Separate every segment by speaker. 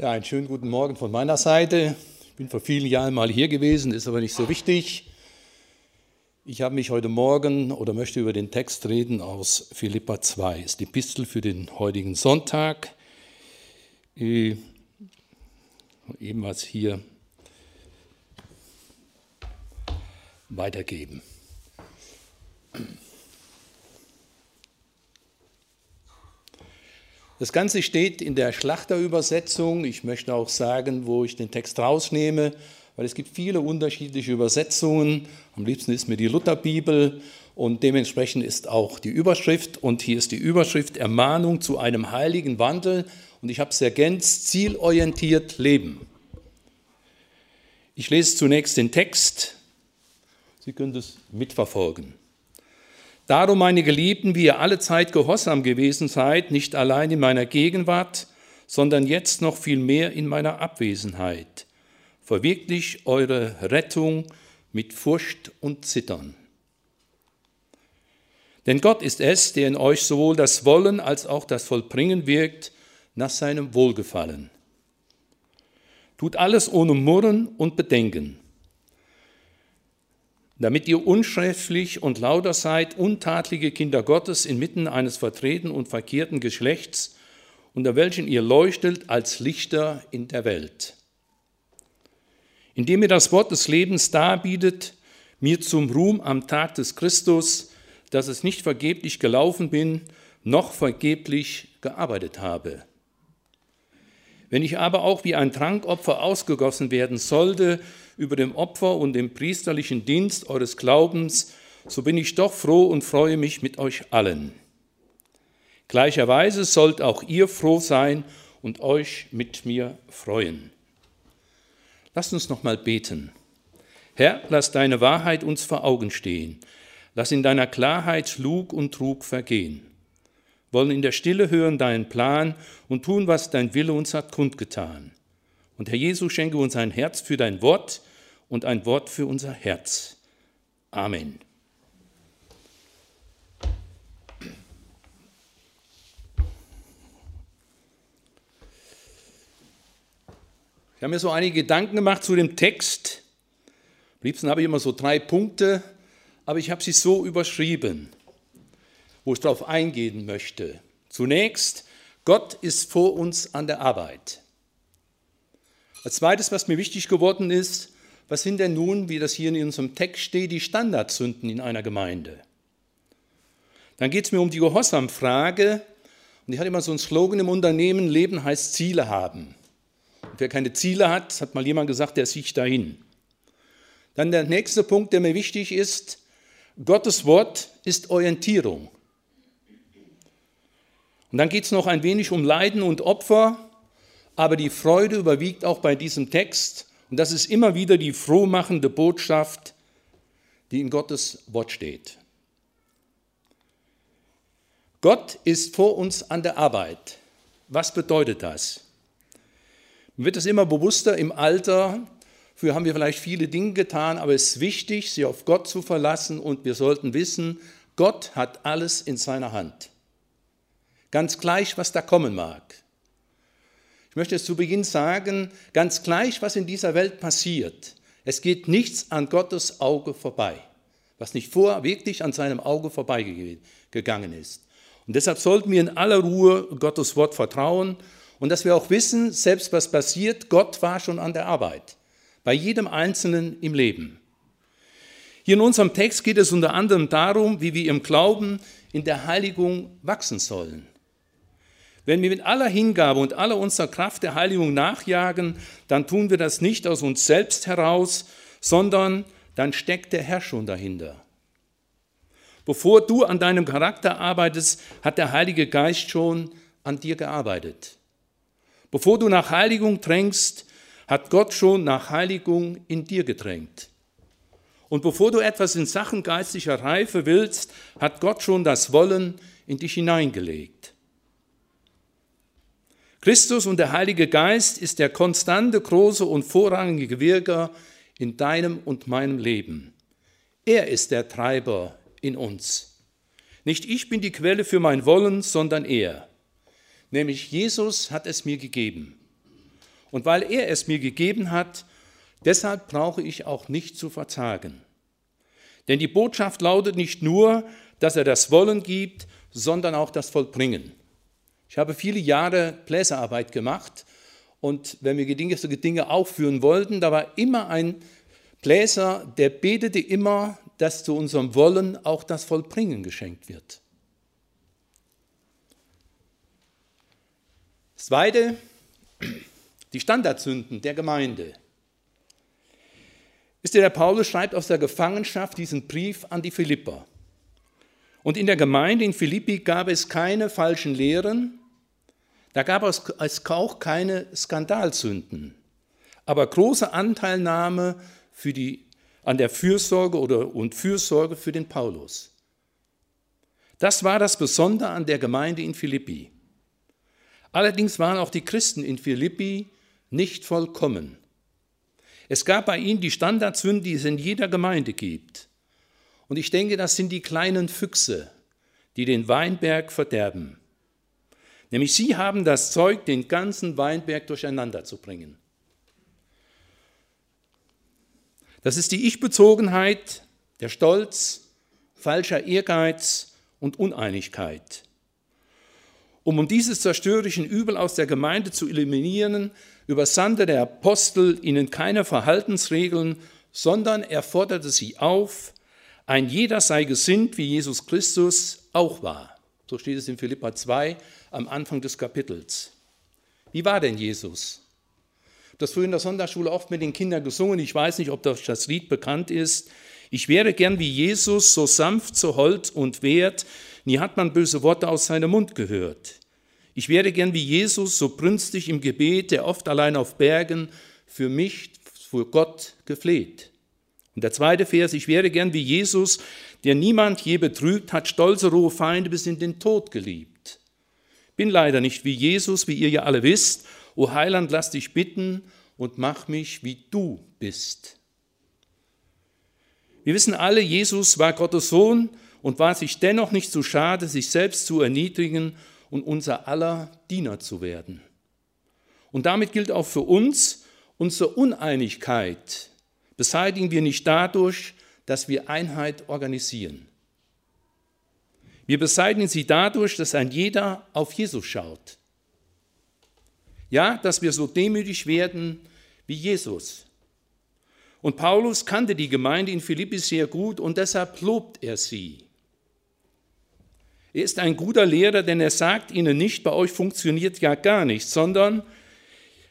Speaker 1: Ja, einen schönen guten Morgen von meiner Seite. Ich bin vor vielen Jahren mal hier gewesen, ist aber nicht so wichtig. Ich habe mich heute Morgen oder möchte über den Text reden aus Philippa 2, ist die Epistel für den heutigen Sonntag. Äh, eben was hier weitergeben. Das Ganze steht in der Schlachterübersetzung. Ich möchte auch sagen, wo ich den Text rausnehme, weil es gibt viele unterschiedliche Übersetzungen. Am liebsten ist mir die Lutherbibel und dementsprechend ist auch die Überschrift. Und hier ist die Überschrift Ermahnung zu einem heiligen Wandel. Und ich habe es ergänzt, zielorientiert leben. Ich lese zunächst den Text. Sie können es mitverfolgen. Darum, meine Geliebten, wie ihr alle Zeit gehorsam gewesen seid, nicht allein in meiner Gegenwart, sondern jetzt noch viel mehr in meiner Abwesenheit, verwirklich eure Rettung mit Furcht und Zittern. Denn Gott ist es, der in euch sowohl das Wollen als auch das Vollbringen wirkt nach seinem Wohlgefallen. Tut alles ohne Murren und Bedenken damit ihr unschriftlich und lauter seid, untadlige Kinder Gottes inmitten eines vertreten und verkehrten Geschlechts, unter welchen ihr leuchtet als Lichter in der Welt. Indem ihr das Wort des Lebens darbietet, mir zum Ruhm am Tag des Christus, dass es nicht vergeblich gelaufen bin, noch vergeblich gearbeitet habe. Wenn ich aber auch wie ein Trankopfer ausgegossen werden sollte, über dem Opfer und dem priesterlichen Dienst eures Glaubens, so bin ich doch froh und freue mich mit euch allen. Gleicherweise sollt auch ihr froh sein und euch mit mir freuen. Lasst uns noch mal beten. Herr, lass deine Wahrheit uns vor Augen stehen. Lass in deiner Klarheit Lug und Trug vergehen. Wollen in der Stille hören deinen Plan und tun, was dein Wille uns hat kundgetan. Und Herr Jesus, schenke uns ein Herz für dein Wort, und ein Wort für unser Herz. Amen. Ich habe mir so einige Gedanken gemacht zu dem Text. Am liebsten habe ich immer so drei Punkte, aber ich habe sie so überschrieben, wo ich darauf eingehen möchte. Zunächst, Gott ist vor uns an der Arbeit. Als zweites, was mir wichtig geworden ist, was sind denn nun, wie das hier in unserem Text steht, die Standardsünden in einer Gemeinde? Dann geht es mir um die Gehorsamfrage. Und ich hatte immer so einen Slogan im Unternehmen, Leben heißt Ziele haben. Und wer keine Ziele hat, hat mal jemand gesagt, der sieht dahin. Dann der nächste Punkt, der mir wichtig ist, Gottes Wort ist Orientierung. Und dann geht es noch ein wenig um Leiden und Opfer, aber die Freude überwiegt auch bei diesem Text. Und das ist immer wieder die frohmachende Botschaft, die in Gottes Wort steht. Gott ist vor uns an der Arbeit. Was bedeutet das? Mir wird es immer bewusster im Alter. Früher haben wir vielleicht viele Dinge getan, aber es ist wichtig, sich auf Gott zu verlassen und wir sollten wissen, Gott hat alles in seiner Hand. Ganz gleich, was da kommen mag möchte es zu Beginn sagen, ganz gleich, was in dieser Welt passiert, es geht nichts an Gottes Auge vorbei, was nicht vorher wirklich an seinem Auge vorbeigegangen ist. Und deshalb sollten wir in aller Ruhe Gottes Wort vertrauen und dass wir auch wissen, selbst was passiert, Gott war schon an der Arbeit, bei jedem Einzelnen im Leben. Hier in unserem Text geht es unter anderem darum, wie wir im Glauben in der Heiligung wachsen sollen. Wenn wir mit aller Hingabe und aller unserer Kraft der Heiligung nachjagen, dann tun wir das nicht aus uns selbst heraus, sondern dann steckt der Herr schon dahinter. Bevor du an deinem Charakter arbeitest, hat der Heilige Geist schon an dir gearbeitet. Bevor du nach Heiligung drängst, hat Gott schon nach Heiligung in dir gedrängt. Und bevor du etwas in Sachen geistlicher Reife willst, hat Gott schon das Wollen in dich hineingelegt. Christus und der Heilige Geist ist der konstante, große und vorrangige Wirker in deinem und meinem Leben. Er ist der Treiber in uns. Nicht ich bin die Quelle für mein Wollen, sondern er. Nämlich Jesus hat es mir gegeben. Und weil er es mir gegeben hat, deshalb brauche ich auch nicht zu verzagen. Denn die Botschaft lautet nicht nur, dass er das Wollen gibt, sondern auch das Vollbringen. Ich habe viele Jahre Bläserarbeit gemacht und wenn wir gewisse Dinge aufführen wollten, da war immer ein Bläser, der betete immer, dass zu unserem Wollen auch das Vollbringen geschenkt wird. Das Zweite, die Standardsünden der Gemeinde. Ihr, der Paulus schreibt aus der Gefangenschaft diesen Brief an die Philipper. Und in der Gemeinde in Philippi gab es keine falschen Lehren, da gab es auch keine Skandalsünden, aber große Anteilnahme für die, an der Fürsorge oder, und Fürsorge für den Paulus. Das war das Besondere an der Gemeinde in Philippi. Allerdings waren auch die Christen in Philippi nicht vollkommen. Es gab bei ihnen die Standardsünden, die es in jeder Gemeinde gibt. Und ich denke, das sind die kleinen Füchse, die den Weinberg verderben. Nämlich sie haben das Zeug, den ganzen Weinberg durcheinander zu bringen. Das ist die Ich-Bezogenheit, der Stolz, falscher Ehrgeiz und Uneinigkeit. Um, um dieses zerstörerischen Übel aus der Gemeinde zu eliminieren, übersandte der Apostel ihnen keine Verhaltensregeln, sondern er forderte sie auf, ein jeder sei gesinnt, wie Jesus Christus auch war. So steht es in Philippa 2 am Anfang des Kapitels. Wie war denn Jesus? Das früher in der Sonntagsschule oft mit den Kindern gesungen. Ich weiß nicht, ob das Lied bekannt ist. Ich wäre gern wie Jesus, so sanft, so hold und wert. Nie hat man böse Worte aus seinem Mund gehört. Ich wäre gern wie Jesus, so brünstig im Gebet, der oft allein auf Bergen für mich, vor Gott gefleht. Und der zweite Vers, ich wäre gern wie Jesus, der niemand je betrügt, hat stolze, rohe Feinde bis in den Tod geliebt. Bin leider nicht wie Jesus, wie ihr ja alle wisst. O Heiland, lass dich bitten und mach mich, wie du bist. Wir wissen alle, Jesus war Gottes Sohn und war sich dennoch nicht zu schade, sich selbst zu erniedrigen und unser aller Diener zu werden. Und damit gilt auch für uns, unsere Uneinigkeit beseitigen wir nicht dadurch, dass wir Einheit organisieren. Wir beseitigen sie dadurch, dass ein jeder auf Jesus schaut. Ja, dass wir so demütig werden wie Jesus. Und Paulus kannte die Gemeinde in Philippi sehr gut und deshalb lobt er sie. Er ist ein guter Lehrer, denn er sagt ihnen nicht, bei euch funktioniert ja gar nichts, sondern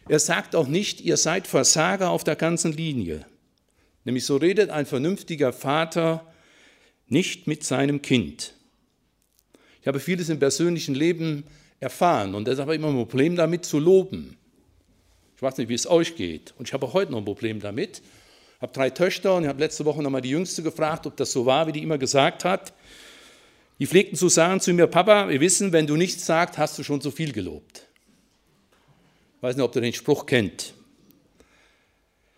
Speaker 1: er sagt auch nicht, ihr seid Versager auf der ganzen Linie. Nämlich so redet ein vernünftiger Vater nicht mit seinem Kind. Ich habe vieles im persönlichen Leben erfahren und deshalb habe ich immer ein Problem damit zu loben. Ich weiß nicht, wie es euch geht. Und ich habe auch heute noch ein Problem damit. Ich habe drei Töchter und ich habe letzte Woche nochmal die Jüngste gefragt, ob das so war, wie die immer gesagt hat. Die pflegten zu sagen zu mir, Papa, wir wissen, wenn du nichts sagst, hast du schon zu viel gelobt. Ich weiß nicht, ob du den Spruch kennt.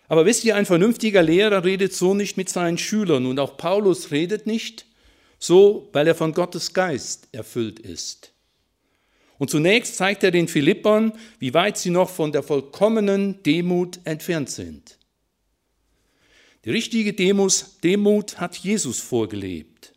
Speaker 1: Aber wisst ihr, ein vernünftiger Lehrer redet so nicht mit seinen Schülern und auch Paulus redet nicht so, weil er von Gottes Geist erfüllt ist. Und zunächst zeigt er den Philippern, wie weit sie noch von der vollkommenen Demut entfernt sind. Die richtige Demut hat Jesus vorgelebt.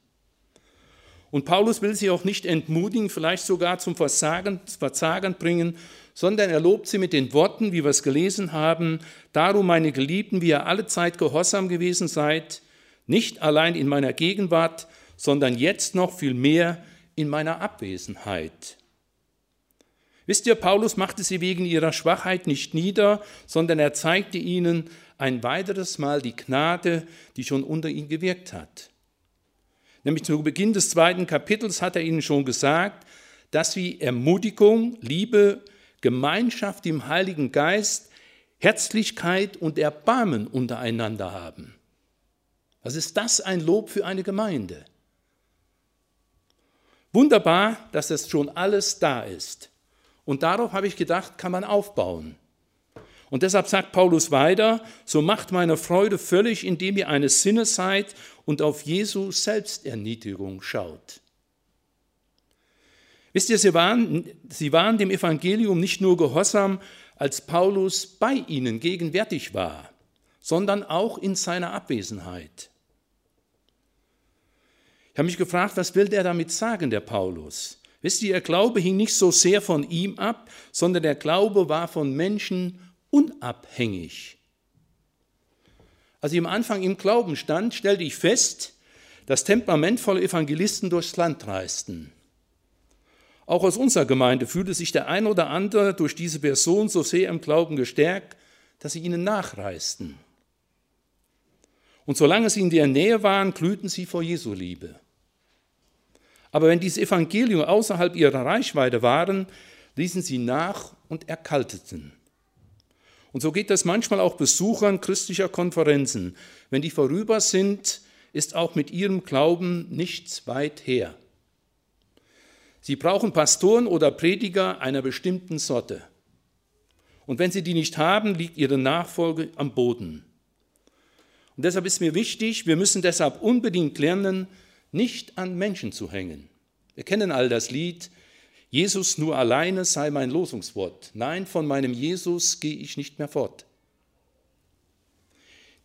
Speaker 1: Und Paulus will sie auch nicht entmutigen, vielleicht sogar zum Versagen, Verzagen bringen, sondern er lobt sie mit den Worten, wie wir es gelesen haben, darum, meine Geliebten, wie ihr alle Zeit gehorsam gewesen seid, nicht allein in meiner Gegenwart, sondern jetzt noch viel mehr in meiner Abwesenheit. Wisst ihr, Paulus machte sie wegen ihrer Schwachheit nicht nieder, sondern er zeigte ihnen ein weiteres Mal die Gnade, die schon unter ihnen gewirkt hat. Nämlich zu Beginn des zweiten Kapitels hat er ihnen schon gesagt, dass sie Ermutigung, Liebe, Gemeinschaft im Heiligen Geist, Herzlichkeit und Erbarmen untereinander haben. Was ist das ein Lob für eine Gemeinde? Wunderbar, dass das schon alles da ist. Und darauf habe ich gedacht, kann man aufbauen. Und deshalb sagt Paulus weiter, so macht meine Freude völlig, indem ihr eines Sinnes seid und auf Jesu Selbsterniedrigung schaut. Wisst ihr, sie waren, sie waren dem Evangelium nicht nur gehorsam, als Paulus bei ihnen gegenwärtig war, sondern auch in seiner Abwesenheit. Ich habe mich gefragt, was will der damit sagen, der Paulus? Wisst ihr, ihr Glaube hing nicht so sehr von ihm ab, sondern der Glaube war von Menschen unabhängig. Als ich am Anfang im Glauben stand, stellte ich fest, dass temperamentvolle Evangelisten durchs Land reisten. Auch aus unserer Gemeinde fühlte sich der ein oder andere durch diese Person so sehr im Glauben gestärkt, dass sie ihnen nachreisten. Und solange sie in der Nähe waren, glühten sie vor Jesu Liebe. Aber wenn dieses Evangelium außerhalb ihrer Reichweite waren, ließen sie nach und erkalteten. Und so geht das manchmal auch Besuchern christlicher Konferenzen. Wenn die vorüber sind, ist auch mit ihrem Glauben nichts weit her. Sie brauchen Pastoren oder Prediger einer bestimmten Sorte. Und wenn sie die nicht haben, liegt ihre Nachfolge am Boden. Und deshalb ist mir wichtig, wir müssen deshalb unbedingt lernen, nicht an Menschen zu hängen. Wir kennen all das Lied, Jesus nur alleine sei mein Losungswort. Nein, von meinem Jesus gehe ich nicht mehr fort.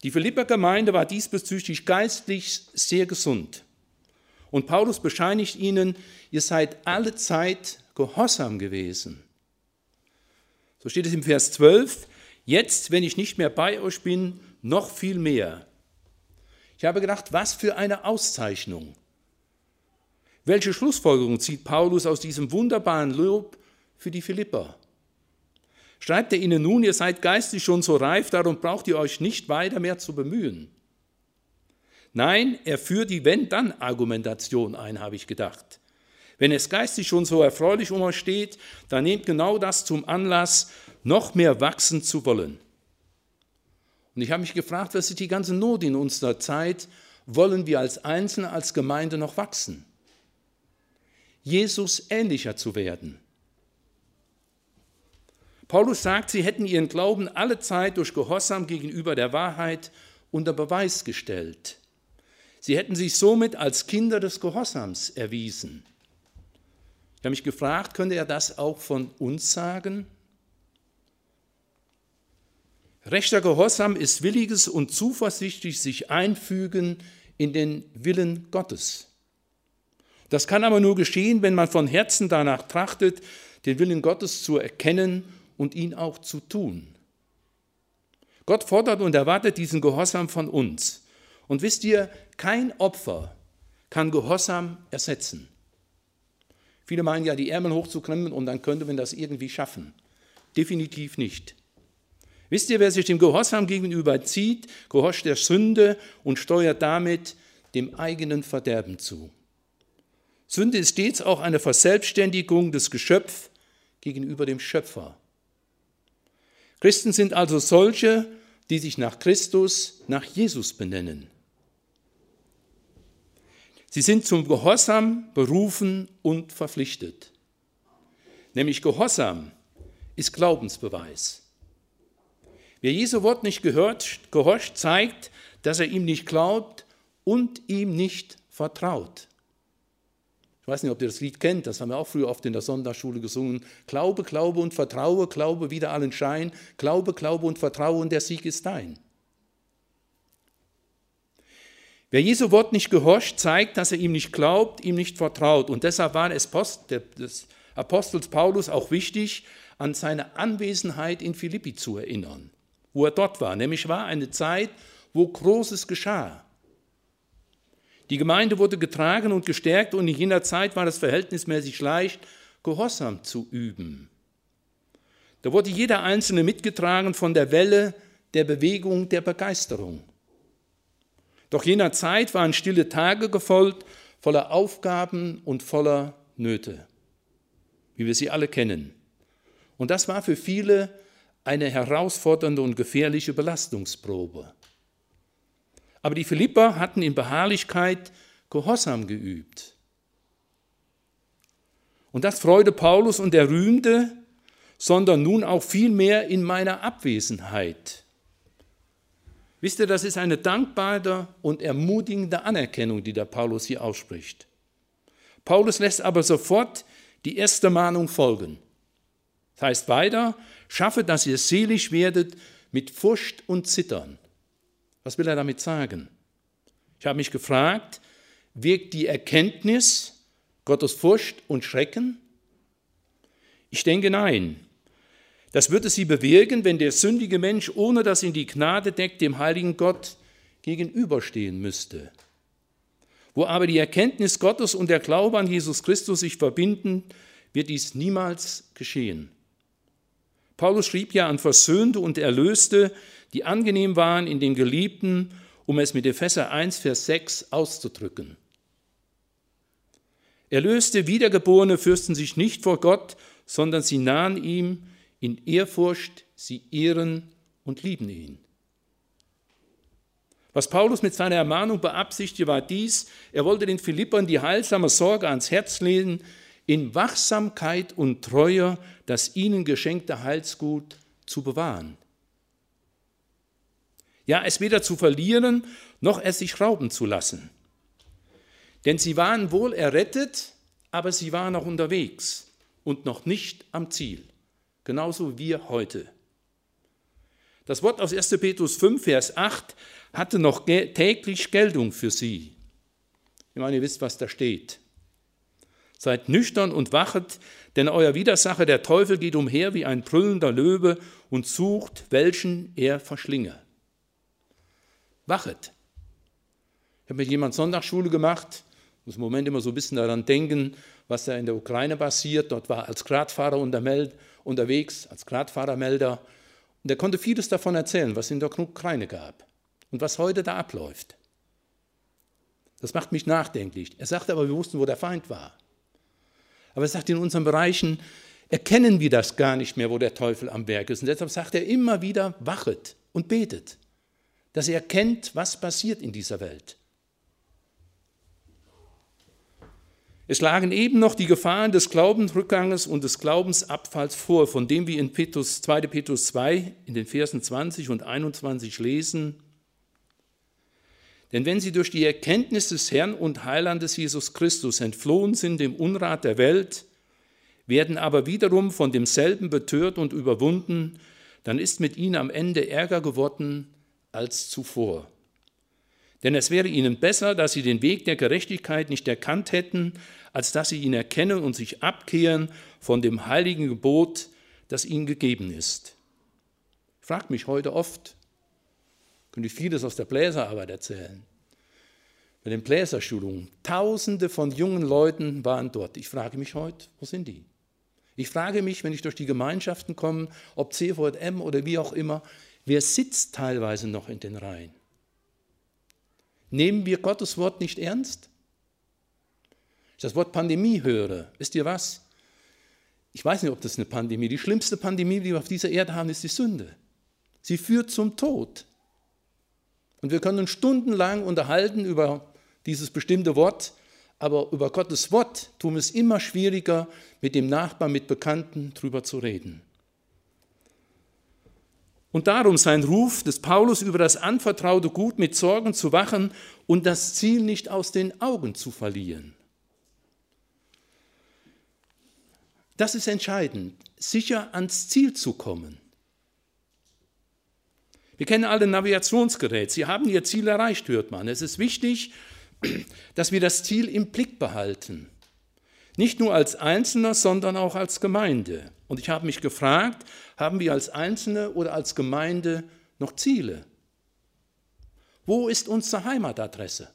Speaker 1: Die Philipper Gemeinde war diesbezüglich geistlich sehr gesund. Und Paulus bescheinigt ihnen, ihr seid alle Zeit gehorsam gewesen. So steht es im Vers 12, jetzt, wenn ich nicht mehr bei euch bin, noch viel mehr. Ich habe gedacht, was für eine Auszeichnung. Welche Schlussfolgerung zieht Paulus aus diesem wunderbaren Lob für die Philipper? Schreibt er ihnen nun, ihr seid geistig schon so reif, darum braucht ihr euch nicht weiter mehr zu bemühen. Nein, er führt die Wenn-Dann-Argumentation ein, habe ich gedacht. Wenn es geistig schon so erfreulich um euch steht, dann nehmt genau das zum Anlass, noch mehr wachsen zu wollen. Und ich habe mich gefragt, was ist die ganze Not in unserer Zeit? Wollen wir als Einzelne, als Gemeinde noch wachsen? Jesus ähnlicher zu werden. Paulus sagt, sie hätten ihren Glauben alle Zeit durch Gehorsam gegenüber der Wahrheit unter Beweis gestellt. Sie hätten sich somit als Kinder des Gehorsams erwiesen. Ich habe mich gefragt, könnte er das auch von uns sagen? Rechter Gehorsam ist williges und zuversichtlich sich einfügen in den Willen Gottes. Das kann aber nur geschehen, wenn man von Herzen danach trachtet, den Willen Gottes zu erkennen und ihn auch zu tun. Gott fordert und erwartet diesen Gehorsam von uns. Und wisst ihr, kein Opfer kann Gehorsam ersetzen. Viele meinen ja, die Ärmel hochzuklemmen und dann könnte man das irgendwie schaffen. Definitiv nicht. Wisst ihr, wer sich dem Gehorsam gegenüber zieht, gehorcht der Sünde und steuert damit dem eigenen Verderben zu. Sünde ist stets auch eine Verselbstständigung des Geschöpfs gegenüber dem Schöpfer. Christen sind also solche, die sich nach Christus, nach Jesus benennen. Sie sind zum Gehorsam berufen und verpflichtet. Nämlich Gehorsam ist Glaubensbeweis. Wer Jesu Wort nicht gehört, gehorcht, zeigt, dass er ihm nicht glaubt und ihm nicht vertraut. Ich weiß nicht, ob ihr das Lied kennt, das haben wir auch früher oft in der Sonntagsschule gesungen. Glaube, Glaube und Vertraue, Glaube wieder allen Schein, Glaube, Glaube und Vertraue und der Sieg ist dein. Wer Jesu Wort nicht gehorcht, zeigt, dass er ihm nicht glaubt, ihm nicht vertraut. Und deshalb war es des Apostels Paulus auch wichtig, an seine Anwesenheit in Philippi zu erinnern, wo er dort war. Nämlich war eine Zeit, wo Großes geschah. Die Gemeinde wurde getragen und gestärkt und in jener Zeit war es verhältnismäßig leicht, Gehorsam zu üben. Da wurde jeder Einzelne mitgetragen von der Welle der Bewegung der Begeisterung. Doch jener Zeit waren stille Tage gefolgt, voller Aufgaben und voller Nöte, wie wir sie alle kennen. Und das war für viele eine herausfordernde und gefährliche Belastungsprobe. Aber die Philipper hatten in Beharrlichkeit Gehorsam geübt. Und das freute Paulus und er rühmte, sondern nun auch vielmehr in meiner Abwesenheit. Wisst ihr, das ist eine dankbare und ermutigende Anerkennung, die der Paulus hier ausspricht. Paulus lässt aber sofort die erste Mahnung folgen. Das heißt weiter, schaffe, dass ihr selig werdet mit Furcht und Zittern. Was will er damit sagen? Ich habe mich gefragt, wirkt die Erkenntnis Gottes Furcht und Schrecken? Ich denke nein. Das würde sie bewirken, wenn der sündige Mensch, ohne dass ihn die Gnade deckt, dem heiligen Gott gegenüberstehen müsste. Wo aber die Erkenntnis Gottes und der Glaube an Jesus Christus sich verbinden, wird dies niemals geschehen. Paulus schrieb ja an Versöhnte und Erlöste, die angenehm waren in den Geliebten, um es mit Epheser 1, Vers 6 auszudrücken. Erlöste, Wiedergeborene fürsten sich nicht vor Gott, sondern sie nahen ihm in Ehrfurcht, sie ehren und lieben ihn. Was Paulus mit seiner Ermahnung beabsichtigte, war dies, er wollte den Philippern die heilsame Sorge ans Herz legen, in Wachsamkeit und Treue das ihnen geschenkte Heilsgut zu bewahren. Ja, es weder zu verlieren, noch es sich rauben zu lassen. Denn sie waren wohl errettet, aber sie waren noch unterwegs und noch nicht am Ziel. Genauso wie wir heute. Das Wort aus 1. Petrus 5, Vers 8 hatte noch täglich Geltung für sie. Ich meine, ihr wisst, was da steht. Seid nüchtern und wachet, denn euer Widersacher, der Teufel, geht umher wie ein brüllender Löwe und sucht, welchen er verschlinge. Wachet. Ich habe mit jemand Sonntagsschule gemacht, muss im Moment immer so ein bisschen daran denken, was da in der Ukraine passiert. Dort war als Gradfahrer unterwegs, als Gradfahrermelder. Und er konnte vieles davon erzählen, was in der Ukraine gab und was heute da abläuft. Das macht mich nachdenklich. Er sagte aber, wir wussten, wo der Feind war. Aber er sagt, in unseren Bereichen erkennen wir das gar nicht mehr, wo der Teufel am Werk ist. Und deshalb sagt er immer wieder, wachet und betet, dass er erkennt, was passiert in dieser Welt. Es lagen eben noch die Gefahren des Glaubensrückganges und des Glaubensabfalls vor, von dem wir in Petrus, 2. Petrus 2 in den Versen 20 und 21 lesen. Denn wenn sie durch die Erkenntnis des Herrn und Heilandes Jesus Christus entflohen sind dem Unrat der Welt, werden aber wiederum von demselben betört und überwunden, dann ist mit ihnen am Ende Ärger geworden als zuvor. Denn es wäre ihnen besser, dass sie den Weg der Gerechtigkeit nicht erkannt hätten, als dass sie ihn erkennen und sich abkehren von dem heiligen Gebot, das ihnen gegeben ist. Ich frage mich heute oft, könnte ich vieles aus der Bläserarbeit erzählen. Bei den Bläserschulungen, tausende von jungen Leuten waren dort. Ich frage mich heute, wo sind die? Ich frage mich, wenn ich durch die Gemeinschaften komme, ob CVM oder wie auch immer, wer sitzt teilweise noch in den Reihen? Nehmen wir Gottes Wort nicht ernst? Ich das Wort Pandemie höre, wisst ihr was? Ich weiß nicht, ob das eine Pandemie, die schlimmste Pandemie, die wir auf dieser Erde haben, ist die Sünde. Sie führt zum Tod. Und wir können uns stundenlang unterhalten über dieses bestimmte Wort, aber über Gottes Wort tun es immer schwieriger, mit dem Nachbarn, mit Bekannten drüber zu reden. Und darum sein Ruf des Paulus über das anvertraute Gut mit Sorgen zu wachen und das Ziel nicht aus den Augen zu verlieren. Das ist entscheidend, sicher ans Ziel zu kommen. Wir kennen alle Navigationsgeräte. Sie haben ihr Ziel erreicht, hört man. Es ist wichtig, dass wir das Ziel im Blick behalten. Nicht nur als Einzelner, sondern auch als Gemeinde. Und ich habe mich gefragt, haben wir als Einzelne oder als Gemeinde noch Ziele? Wo ist unsere Heimatadresse?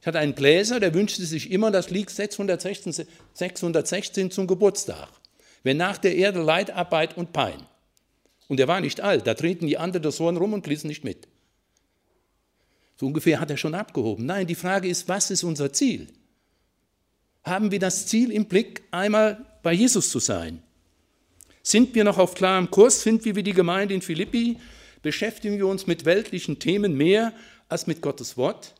Speaker 1: Ich hatte einen Bläser, der wünschte sich immer das Lied 616, 616 zum Geburtstag. Wenn nach der Erde Leid, Arbeit und Pein. Und er war nicht alt, da treten die anderen das Horn rum und bliesen nicht mit. So ungefähr hat er schon abgehoben. Nein, die Frage ist, was ist unser Ziel? Haben wir das Ziel im Blick, einmal bei Jesus zu sein? Sind wir noch auf klarem Kurs? Sind wir wie die Gemeinde in Philippi? Beschäftigen wir uns mit weltlichen Themen mehr als mit Gottes Wort?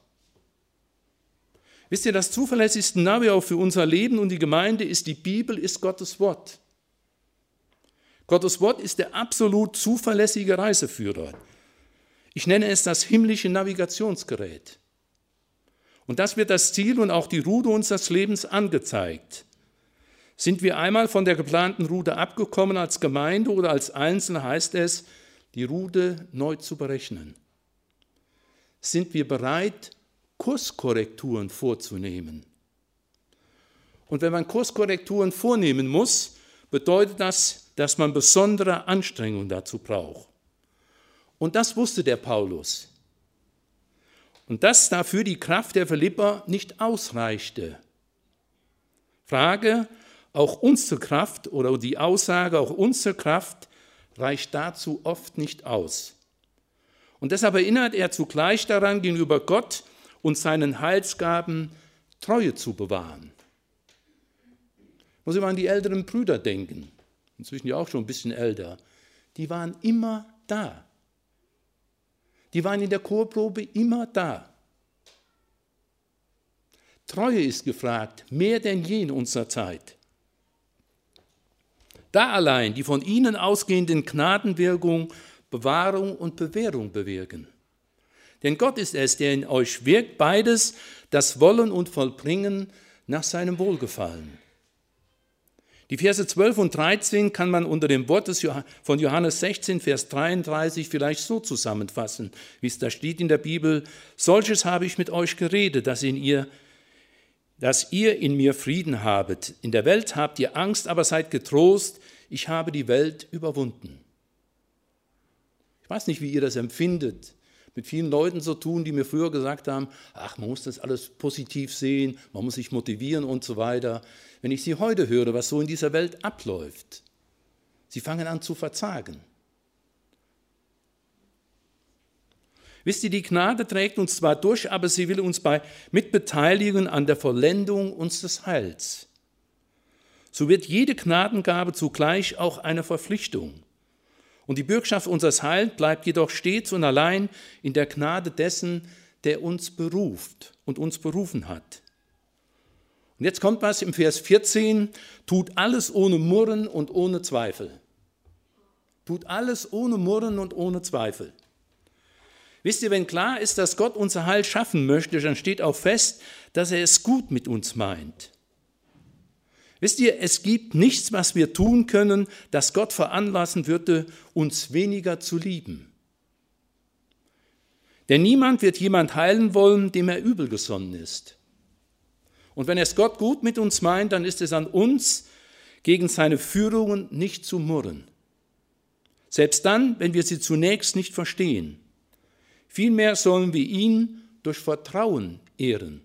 Speaker 1: Wisst ihr, das zuverlässigste Navi auch für unser Leben und die Gemeinde ist die Bibel, ist Gottes Wort. Gottes Wort ist der absolut zuverlässige Reiseführer. Ich nenne es das himmlische Navigationsgerät. Und das wird das Ziel und auch die Route unseres Lebens angezeigt. Sind wir einmal von der geplanten Route abgekommen als Gemeinde oder als Einzelne, heißt es, die Route neu zu berechnen. Sind wir bereit, Kurskorrekturen vorzunehmen? Und wenn man Kurskorrekturen vornehmen muss, bedeutet das, dass man besondere Anstrengungen dazu braucht. Und das wusste der Paulus. Und dass dafür die Kraft der Philipper nicht ausreichte. Frage, auch unsere Kraft oder die Aussage, auch unsere Kraft reicht dazu oft nicht aus. Und deshalb erinnert er zugleich daran, gegenüber Gott und seinen Heilsgaben Treue zu bewahren. Muss ich mal an die älteren Brüder denken, inzwischen ja auch schon ein bisschen älter. Die waren immer da. Die waren in der Chorprobe immer da. Treue ist gefragt, mehr denn je in unserer Zeit. Da allein die von ihnen ausgehenden Gnadenwirkung Bewahrung und Bewährung bewirken. Denn Gott ist es, der in euch wirkt, beides, das Wollen und Vollbringen nach seinem Wohlgefallen. Die Verse 12 und 13 kann man unter dem Wort von Johannes 16, Vers 33 vielleicht so zusammenfassen, wie es da steht in der Bibel. Solches habe ich mit euch geredet, dass, in ihr, dass ihr in mir Frieden habet. In der Welt habt ihr Angst, aber seid getrost, ich habe die Welt überwunden. Ich weiß nicht, wie ihr das empfindet mit vielen Leuten so tun, die mir früher gesagt haben, ach, man muss das alles positiv sehen, man muss sich motivieren und so weiter. Wenn ich sie heute höre, was so in dieser Welt abläuft, sie fangen an zu verzagen. Wisst ihr, die Gnade trägt uns zwar durch, aber sie will uns bei mitbeteiligen an der Vollendung unseres Heils. So wird jede Gnadengabe zugleich auch eine Verpflichtung. Und die Bürgschaft unseres Heils bleibt jedoch stets und allein in der Gnade dessen, der uns beruft und uns berufen hat. Und jetzt kommt was im Vers 14, tut alles ohne Murren und ohne Zweifel. Tut alles ohne Murren und ohne Zweifel. Wisst ihr, wenn klar ist, dass Gott unser Heil schaffen möchte, dann steht auch fest, dass er es gut mit uns meint. Wisst ihr, es gibt nichts, was wir tun können, das Gott veranlassen würde, uns weniger zu lieben. Denn niemand wird jemand heilen wollen, dem er übel gesonnen ist. Und wenn es Gott gut mit uns meint, dann ist es an uns, gegen seine Führungen nicht zu murren. Selbst dann, wenn wir sie zunächst nicht verstehen. Vielmehr sollen wir ihn durch Vertrauen ehren.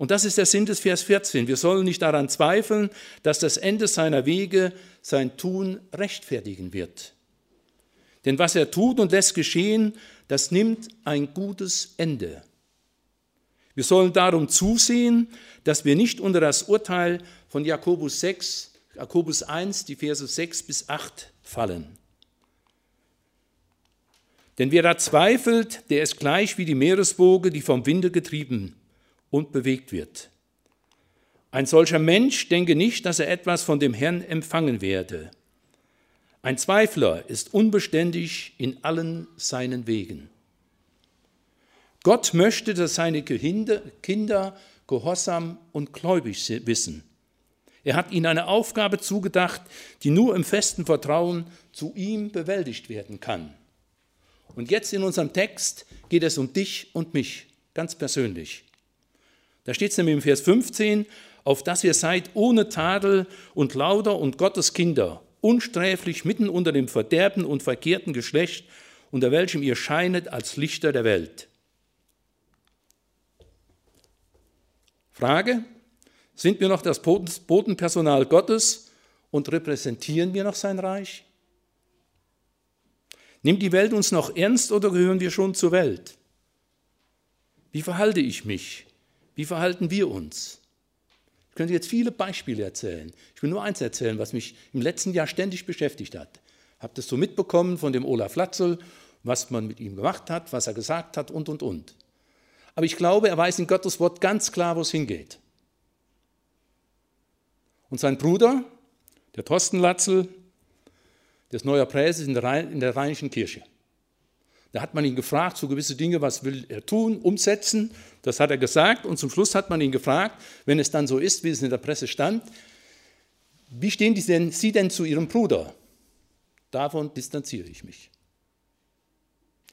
Speaker 1: Und das ist der Sinn des Vers 14. Wir sollen nicht daran zweifeln, dass das Ende seiner Wege sein Tun rechtfertigen wird. Denn was er tut und lässt geschehen, das nimmt ein gutes Ende. Wir sollen darum zusehen, dass wir nicht unter das Urteil von Jakobus 6, Jakobus 1, die Verse 6 bis 8 fallen. Denn wer da zweifelt, der ist gleich wie die Meereswoge, die vom Winde getrieben und bewegt wird. Ein solcher Mensch denke nicht, dass er etwas von dem Herrn empfangen werde. Ein Zweifler ist unbeständig in allen seinen Wegen. Gott möchte, dass seine Kinder gehorsam und gläubig wissen. Er hat ihnen eine Aufgabe zugedacht, die nur im festen Vertrauen zu ihm bewältigt werden kann. Und jetzt in unserem Text geht es um dich und mich, ganz persönlich. Da steht es nämlich im Vers 15, auf dass ihr seid ohne Tadel und lauter und Gottes Kinder, unsträflich mitten unter dem Verderben und verkehrten Geschlecht, unter welchem ihr scheinet als Lichter der Welt. Frage, sind wir noch das Bodenpersonal Gottes und repräsentieren wir noch sein Reich? Nimmt die Welt uns noch ernst oder gehören wir schon zur Welt? Wie verhalte ich mich? Wie verhalten wir uns? Ich könnte jetzt viele Beispiele erzählen. Ich will nur eins erzählen, was mich im letzten Jahr ständig beschäftigt hat. Habt das so mitbekommen von dem Olaf Latzel, was man mit ihm gemacht hat, was er gesagt hat und, und, und. Aber ich glaube, er weiß in Gottes Wort ganz klar, wo es hingeht. Und sein Bruder, der Thorsten Latzel, der ist neuer Präses in der, Rheinischen Kirche. Da hat man ihn gefragt, so gewisse Dinge, was will er tun, umsetzen. Das hat er gesagt. Und zum Schluss hat man ihn gefragt, wenn es dann so ist, wie es in der Presse stand, wie stehen denn, Sie denn zu Ihrem Bruder? Davon distanziere ich mich.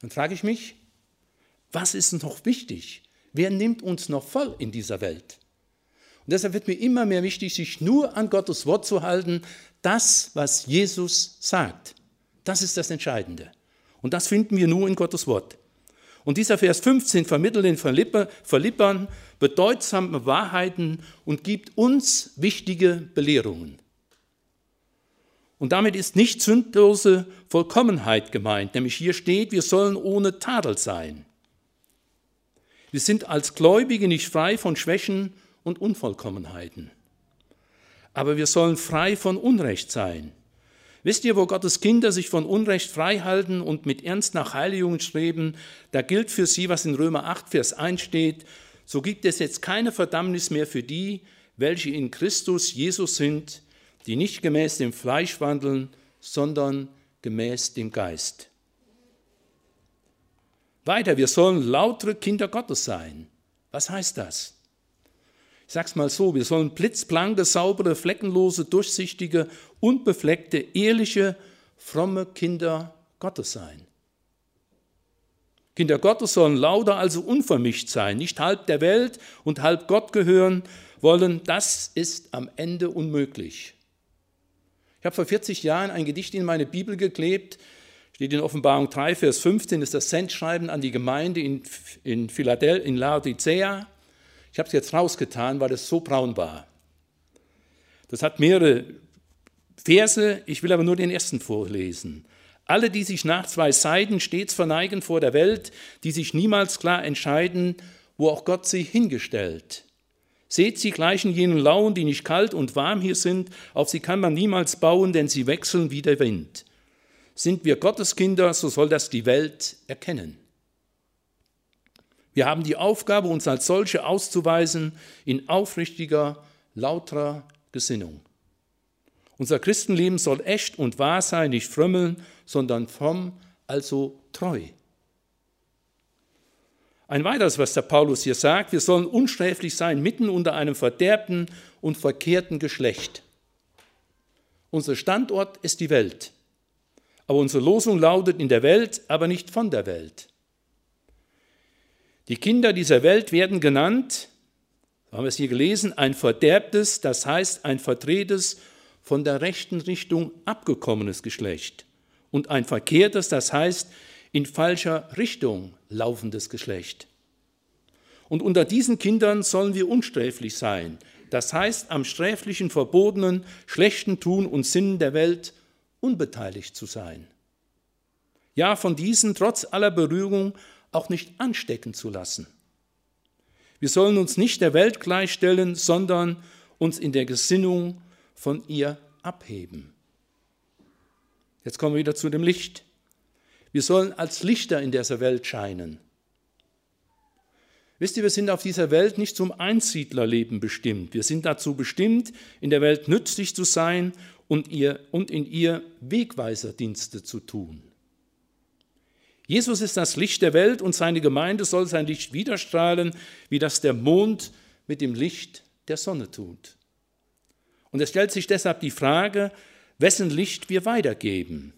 Speaker 1: Dann frage ich mich, was ist noch wichtig? Wer nimmt uns noch voll in dieser Welt? Und deshalb wird mir immer mehr wichtig, sich nur an Gottes Wort zu halten, das, was Jesus sagt. Das ist das Entscheidende. Und das finden wir nur in Gottes Wort. Und dieser Vers 15 vermittelt den Verlippern bedeutsame Wahrheiten und gibt uns wichtige Belehrungen. Und damit ist nicht sündlose Vollkommenheit gemeint, nämlich hier steht, wir sollen ohne Tadel sein. Wir sind als Gläubige nicht frei von Schwächen und Unvollkommenheiten. Aber wir sollen frei von Unrecht sein. Wisst ihr, wo Gottes Kinder sich von Unrecht frei halten und mit Ernst nach Heiligung streben, da gilt für sie, was in Römer 8, Vers 1 steht, so gibt es jetzt keine Verdammnis mehr für die, welche in Christus Jesus sind, die nicht gemäß dem Fleisch wandeln, sondern gemäß dem Geist. Weiter, wir sollen lautere Kinder Gottes sein. Was heißt das? Ich sage es mal so, wir sollen blitzblanke, saubere, fleckenlose, durchsichtige, unbefleckte, ehrliche, fromme Kinder Gottes sein. Kinder Gottes sollen lauter, also unvermischt sein, nicht halb der Welt und halb Gott gehören wollen. Das ist am Ende unmöglich. Ich habe vor 40 Jahren ein Gedicht in meine Bibel geklebt, steht in Offenbarung 3, Vers 15, ist das Sendschreiben an die Gemeinde in, in in Laodicea. Ich habe es jetzt rausgetan, weil es so braun war. Das hat mehrere Verse, ich will aber nur den ersten vorlesen. Alle, die sich nach zwei Seiten stets verneigen vor der Welt, die sich niemals klar entscheiden, wo auch Gott sie hingestellt. Seht, sie gleichen jenen Lauern, die nicht kalt und warm hier sind, auf sie kann man niemals bauen, denn sie wechseln wie der Wind. Sind wir Gotteskinder, so soll das die Welt erkennen. Wir haben die Aufgabe, uns als solche auszuweisen in aufrichtiger, lauterer Gesinnung. Unser Christenleben soll echt und wahr sein, nicht frömmeln, sondern fromm, also treu. Ein weiteres, was der Paulus hier sagt, wir sollen unsträflich sein mitten unter einem verderbten und verkehrten Geschlecht. Unser Standort ist die Welt, aber unsere Losung lautet in der Welt, aber nicht von der Welt. Die Kinder dieser Welt werden genannt, haben wir es hier gelesen, ein verderbtes, das heißt ein verdrehtes, von der rechten Richtung abgekommenes Geschlecht und ein verkehrtes, das heißt in falscher Richtung laufendes Geschlecht. Und unter diesen Kindern sollen wir unsträflich sein, das heißt am sträflichen, verbotenen, schlechten Tun und Sinnen der Welt unbeteiligt zu sein. Ja, von diesen trotz aller Berührung auch nicht anstecken zu lassen. Wir sollen uns nicht der Welt gleichstellen, sondern uns in der Gesinnung von ihr abheben. Jetzt kommen wir wieder zu dem Licht. Wir sollen als Lichter in dieser Welt scheinen. Wisst ihr, wir sind auf dieser Welt nicht zum Einsiedlerleben bestimmt. Wir sind dazu bestimmt, in der Welt nützlich zu sein und, ihr, und in ihr Wegweiserdienste zu tun. Jesus ist das Licht der Welt und seine Gemeinde soll sein Licht widerstrahlen, wie das der Mond mit dem Licht der Sonne tut. Und es stellt sich deshalb die Frage, wessen Licht wir weitergeben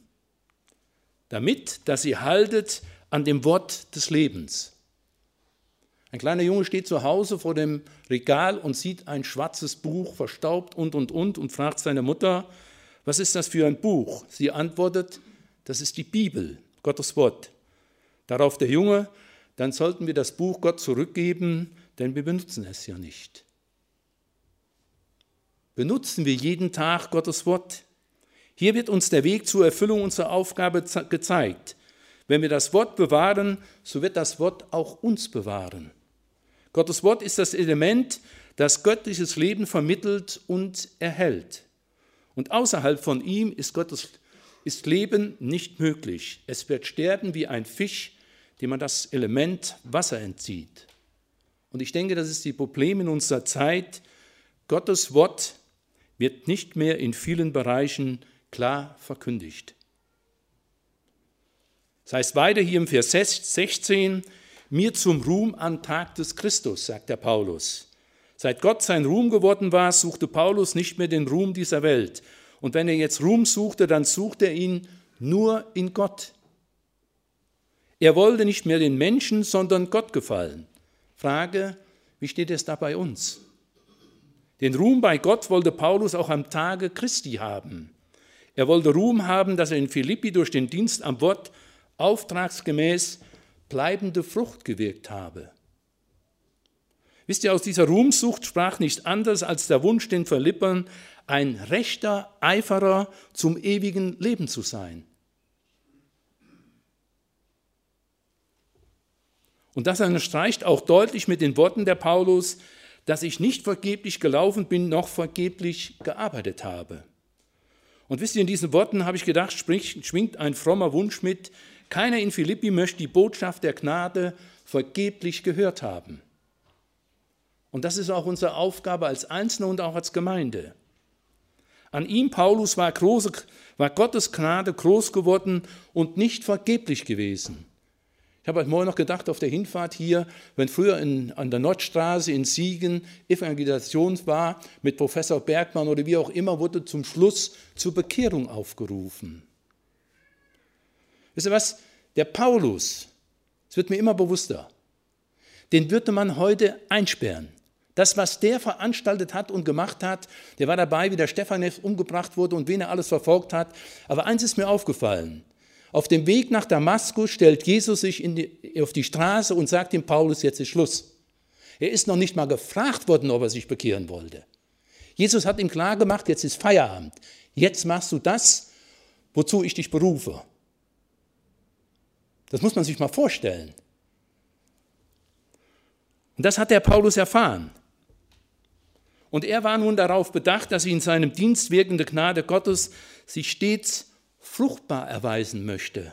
Speaker 1: damit, dass ihr haltet an dem Wort des Lebens. Ein kleiner Junge steht zu Hause vor dem Regal und sieht ein schwarzes Buch, verstaubt und und und und fragt seine Mutter, was ist das für ein Buch? Sie antwortet, das ist die Bibel, Gottes Wort. Darauf der Junge, dann sollten wir das Buch Gott zurückgeben, denn wir benutzen es ja nicht. Benutzen wir jeden Tag Gottes Wort? Hier wird uns der Weg zur Erfüllung unserer Aufgabe gezeigt. Wenn wir das Wort bewahren, so wird das Wort auch uns bewahren. Gottes Wort ist das Element, das göttliches Leben vermittelt und erhält. Und außerhalb von ihm ist Gottes ist Leben nicht möglich. Es wird sterben wie ein Fisch, dem man das Element Wasser entzieht. Und ich denke, das ist die Problem in unserer Zeit. Gottes Wort wird nicht mehr in vielen Bereichen klar verkündigt. Das heißt weiter hier im Vers 16, mir zum Ruhm am Tag des Christus, sagt der Paulus. Seit Gott sein Ruhm geworden war, suchte Paulus nicht mehr den Ruhm dieser Welt. Und wenn er jetzt Ruhm suchte, dann suchte er ihn nur in Gott. Er wollte nicht mehr den Menschen, sondern Gott gefallen. Frage, wie steht es da bei uns? Den Ruhm bei Gott wollte Paulus auch am Tage Christi haben. Er wollte Ruhm haben, dass er in Philippi durch den Dienst am Wort auftragsgemäß bleibende Frucht gewirkt habe. Wisst ihr, aus dieser Ruhmsucht sprach nicht anders als der Wunsch, den Philippern ein rechter Eiferer zum ewigen Leben zu sein. Und das unterstreicht auch deutlich mit den Worten der Paulus, dass ich nicht vergeblich gelaufen bin, noch vergeblich gearbeitet habe. Und wisst ihr, in diesen Worten habe ich gedacht, schwingt ein frommer Wunsch mit, keiner in Philippi möchte die Botschaft der Gnade vergeblich gehört haben. Und das ist auch unsere Aufgabe als Einzelne und auch als Gemeinde. An ihm, Paulus, war, große, war Gottes Gnade groß geworden und nicht vergeblich gewesen. Ich habe heute Morgen noch gedacht, auf der Hinfahrt hier, wenn früher in, an der Nordstraße in Siegen Evangelisation war, mit Professor Bergmann oder wie auch immer, wurde zum Schluss zur Bekehrung aufgerufen. Wisst ihr was? Der Paulus, es wird mir immer bewusster, den würde man heute einsperren. Das, was der veranstaltet hat und gemacht hat, der war dabei, wie der Stephanus umgebracht wurde und wen er alles verfolgt hat. Aber eins ist mir aufgefallen. Auf dem Weg nach Damaskus stellt Jesus sich die, auf die Straße und sagt dem Paulus, jetzt ist Schluss. Er ist noch nicht mal gefragt worden, ob er sich bekehren wollte. Jesus hat ihm klar gemacht, jetzt ist Feierabend. Jetzt machst du das, wozu ich dich berufe. Das muss man sich mal vorstellen. Und das hat der Paulus erfahren. Und er war nun darauf bedacht, dass in seinem Dienst wirkende Gnade Gottes sich stets fruchtbar erweisen möchte.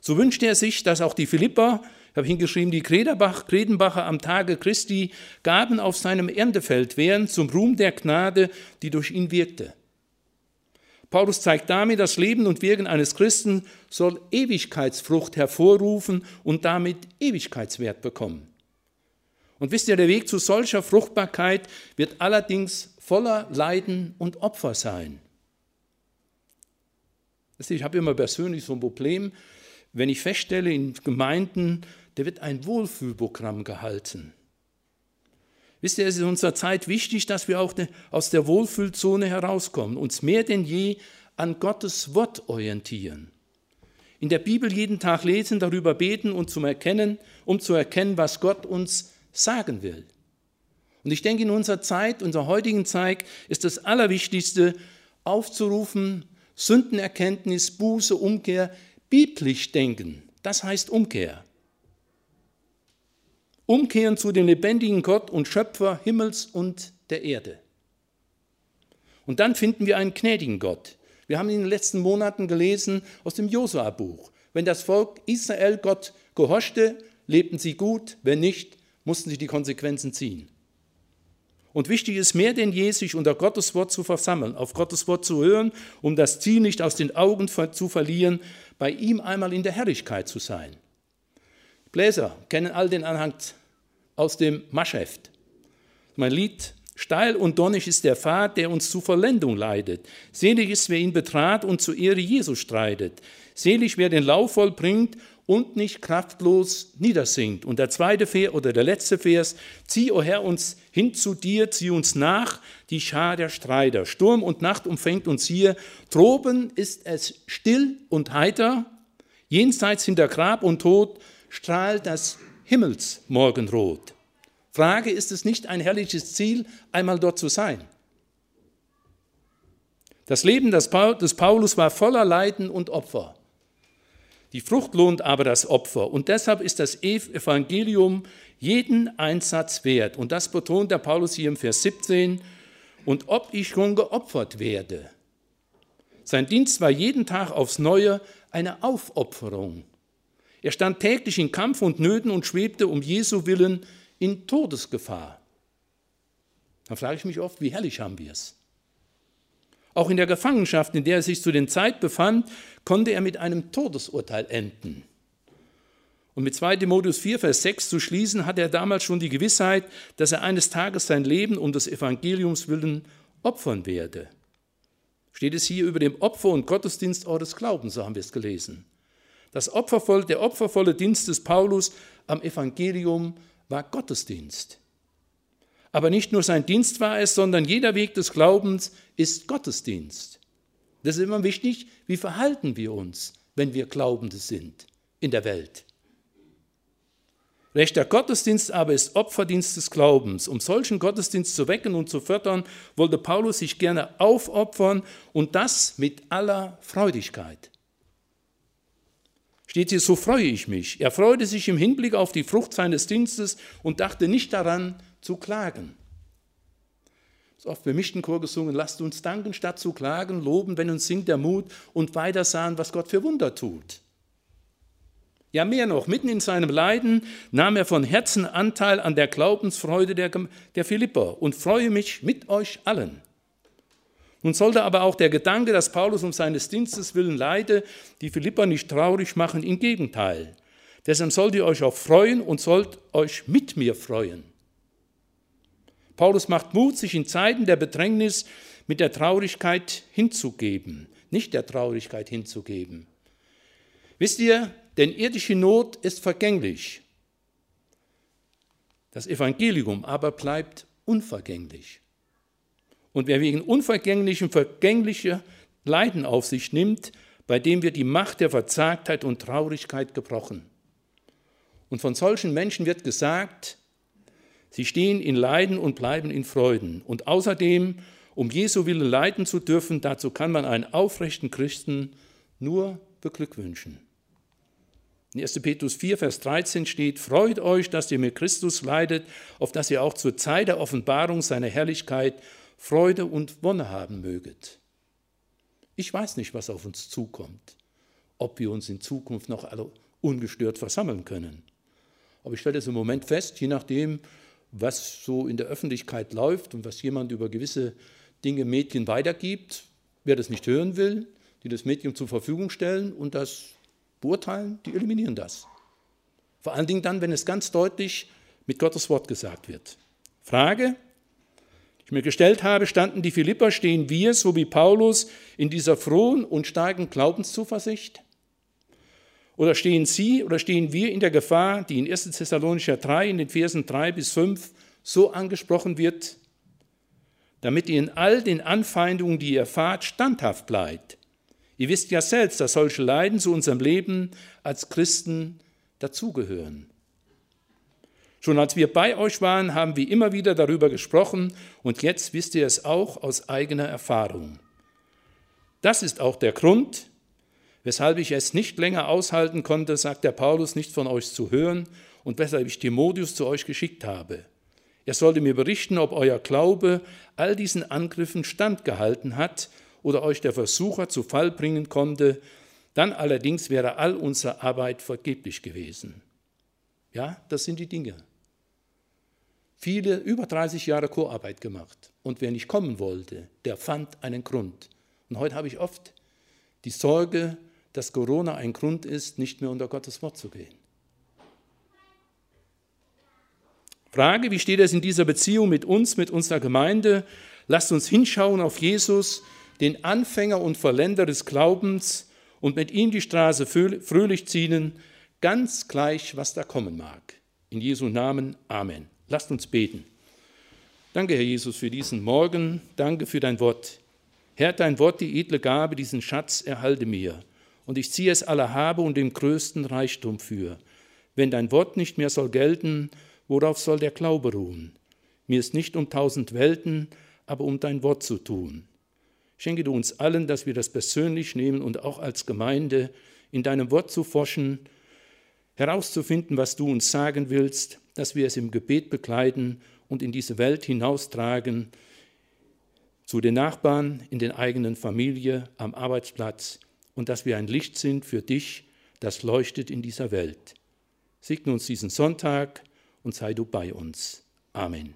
Speaker 1: So wünschte er sich, dass auch die Philipper, ich habe hingeschrieben, die Kredenbacher am Tage Christi Gaben auf seinem Erntefeld wären zum Ruhm der Gnade, die durch ihn wirkte. Paulus zeigt damit, das Leben und Wirken eines Christen soll Ewigkeitsfrucht hervorrufen und damit Ewigkeitswert bekommen. Und wisst ihr, der Weg zu solcher Fruchtbarkeit wird allerdings voller Leiden und Opfer sein. Ich habe immer persönlich so ein Problem, wenn ich feststelle, in Gemeinden, da wird ein Wohlfühlprogramm gehalten. Wisst ihr, es ist in unserer Zeit wichtig, dass wir auch aus der Wohlfühlzone herauskommen, uns mehr denn je an Gottes Wort orientieren. In der Bibel jeden Tag lesen, darüber beten und zum Erkennen, um zu erkennen, was Gott uns sagen will. Und ich denke, in unserer Zeit, unserer heutigen Zeit, ist das Allerwichtigste, aufzurufen, Sündenerkenntnis, Buße, Umkehr, biblisch denken. Das heißt Umkehr. Umkehren zu dem lebendigen Gott und Schöpfer Himmels und der Erde. Und dann finden wir einen gnädigen Gott. Wir haben in den letzten Monaten gelesen aus dem Josua-Buch. Wenn das Volk Israel Gott gehorchte, lebten sie gut, wenn nicht, mussten sie die Konsequenzen ziehen. Und wichtig ist mehr denn je, sich unter Gottes Wort zu versammeln, auf Gottes Wort zu hören, um das Ziel nicht aus den Augen zu verlieren, bei ihm einmal in der Herrlichkeit zu sein. Bläser kennen all den Anhang aus dem Maschheft. Mein Lied Steil und donnig ist der Pfad, der uns zu Vollendung leidet. Selig ist, wer ihn betrat und zur Ehre Jesu streitet. Selig, wer den Lauf vollbringt und nicht kraftlos niedersinkt. Und der zweite Vers oder der letzte Vers, zieh, o Herr, uns hin zu dir, zieh uns nach, die Schar der Streiter. Sturm und Nacht umfängt uns hier. Droben ist es still und heiter, jenseits hinter Grab und Tod strahlt das Himmelsmorgenrot. Frage, ist es nicht ein herrliches Ziel, einmal dort zu sein? Das Leben des Paulus war voller Leiden und Opfer. Die Frucht lohnt aber das Opfer. Und deshalb ist das Evangelium jeden Einsatz wert. Und das betont der Paulus hier im Vers 17. Und ob ich schon geopfert werde. Sein Dienst war jeden Tag aufs Neue eine Aufopferung. Er stand täglich in Kampf und Nöten und schwebte um Jesu willen in Todesgefahr. Da frage ich mich oft, wie herrlich haben wir es? Auch in der Gefangenschaft, in der er sich zu den Zeit befand, konnte er mit einem Todesurteil enden. Und mit 2 Timotheus 4, Vers 6 zu schließen, hat er damals schon die Gewissheit, dass er eines Tages sein Leben um des Evangeliums willen opfern werde. Steht es hier über dem Opfer und Gottesdienst eures Glaubens, so haben wir es gelesen. Das opfervolle, der opfervolle Dienst des Paulus am Evangelium war Gottesdienst. Aber nicht nur sein Dienst war es, sondern jeder Weg des Glaubens ist Gottesdienst. Das ist immer wichtig, wie verhalten wir uns, wenn wir Glaubende sind in der Welt. Rechter Gottesdienst aber ist Opferdienst des Glaubens. Um solchen Gottesdienst zu wecken und zu fördern, wollte Paulus sich gerne aufopfern und das mit aller Freudigkeit. Steht hier, so freue ich mich. Er freute sich im Hinblick auf die Frucht seines Dienstes und dachte nicht daran zu klagen. Es ist oft beim mischten Chor gesungen, lasst uns danken statt zu klagen, loben, wenn uns singt der Mut und weiter sahen, was Gott für Wunder tut. Ja, mehr noch, mitten in seinem Leiden nahm er von Herzen Anteil an der Glaubensfreude der, der Philipper und freue mich mit euch allen. Nun sollte aber auch der Gedanke, dass Paulus um seines Dienstes willen leide, die Philipper nicht traurig machen, im Gegenteil. Deshalb sollt ihr euch auch freuen und sollt euch mit mir freuen. Paulus macht Mut, sich in Zeiten der Bedrängnis mit der Traurigkeit hinzugeben, nicht der Traurigkeit hinzugeben. Wisst ihr, denn irdische Not ist vergänglich. Das Evangelium aber bleibt unvergänglich. Und wer wegen unvergänglichem vergängliche Leiden auf sich nimmt, bei dem wird die Macht der Verzagtheit und Traurigkeit gebrochen. Und von solchen Menschen wird gesagt, sie stehen in Leiden und bleiben in Freuden. Und außerdem, um Jesu Willen leiden zu dürfen, dazu kann man einen aufrechten Christen nur beglückwünschen. In 1. Petrus 4, Vers 13 steht, Freut euch, dass ihr mit Christus leidet, auf dass ihr auch zur Zeit der Offenbarung seiner Herrlichkeit Freude und Wonne haben möget. Ich weiß nicht, was auf uns zukommt, ob wir uns in Zukunft noch alle ungestört versammeln können. Aber ich stelle es im Moment fest, je nachdem, was so in der Öffentlichkeit läuft und was jemand über gewisse Dinge Medien weitergibt, wer das nicht hören will, die das Medium zur Verfügung stellen und das beurteilen, die eliminieren das. Vor allen Dingen dann, wenn es ganz deutlich mit Gottes Wort gesagt wird. Frage, die ich mir gestellt habe, standen die Philipper, stehen wir, so wie Paulus, in dieser frohen und starken Glaubenszuversicht? Oder stehen Sie oder stehen wir in der Gefahr, die in 1. Thessalonicher 3 in den Versen 3 bis 5 so angesprochen wird, damit ihr in all den Anfeindungen, die ihr erfahrt, standhaft bleibt? Ihr wisst ja selbst, dass solche Leiden zu unserem Leben als Christen dazugehören. Schon als wir bei euch waren, haben wir immer wieder darüber gesprochen und jetzt wisst ihr es auch aus eigener Erfahrung. Das ist auch der Grund, weshalb ich es nicht länger aushalten konnte, sagt der Paulus, nicht von euch zu hören und weshalb ich Timotheus zu euch geschickt habe. Er sollte mir berichten, ob euer Glaube all diesen Angriffen standgehalten hat oder euch der Versucher zu Fall bringen konnte, dann allerdings wäre all unsere Arbeit vergeblich gewesen. Ja, das sind die Dinge. Viele über 30 Jahre Chorarbeit gemacht und wer nicht kommen wollte, der fand einen Grund. Und heute habe ich oft die Sorge, dass Corona ein Grund ist, nicht mehr unter Gottes Wort zu gehen. Frage, wie steht es in dieser Beziehung mit uns, mit unserer Gemeinde? Lasst uns hinschauen auf Jesus, den Anfänger und Verländer des Glaubens und mit ihm die Straße fröhlich ziehen, ganz gleich, was da kommen mag. In Jesu Namen, Amen. Lasst uns beten. Danke, Herr Jesus, für diesen Morgen. Danke für dein Wort. Herr, dein Wort, die edle Gabe, diesen Schatz erhalte mir. Und ich ziehe es aller Habe und dem größten Reichtum für. Wenn dein Wort nicht mehr soll gelten, worauf soll der Glaube ruhen? Mir ist nicht um tausend Welten, aber um dein Wort zu tun. Schenke du uns allen, dass wir das persönlich nehmen und auch als Gemeinde in deinem Wort zu forschen, herauszufinden, was du uns sagen willst, dass wir es im Gebet bekleiden und in diese Welt hinaustragen, zu den Nachbarn, in den eigenen Familie, am Arbeitsplatz und dass wir ein Licht sind für dich, das leuchtet in dieser Welt. Segne uns diesen Sonntag und sei du bei uns. Amen.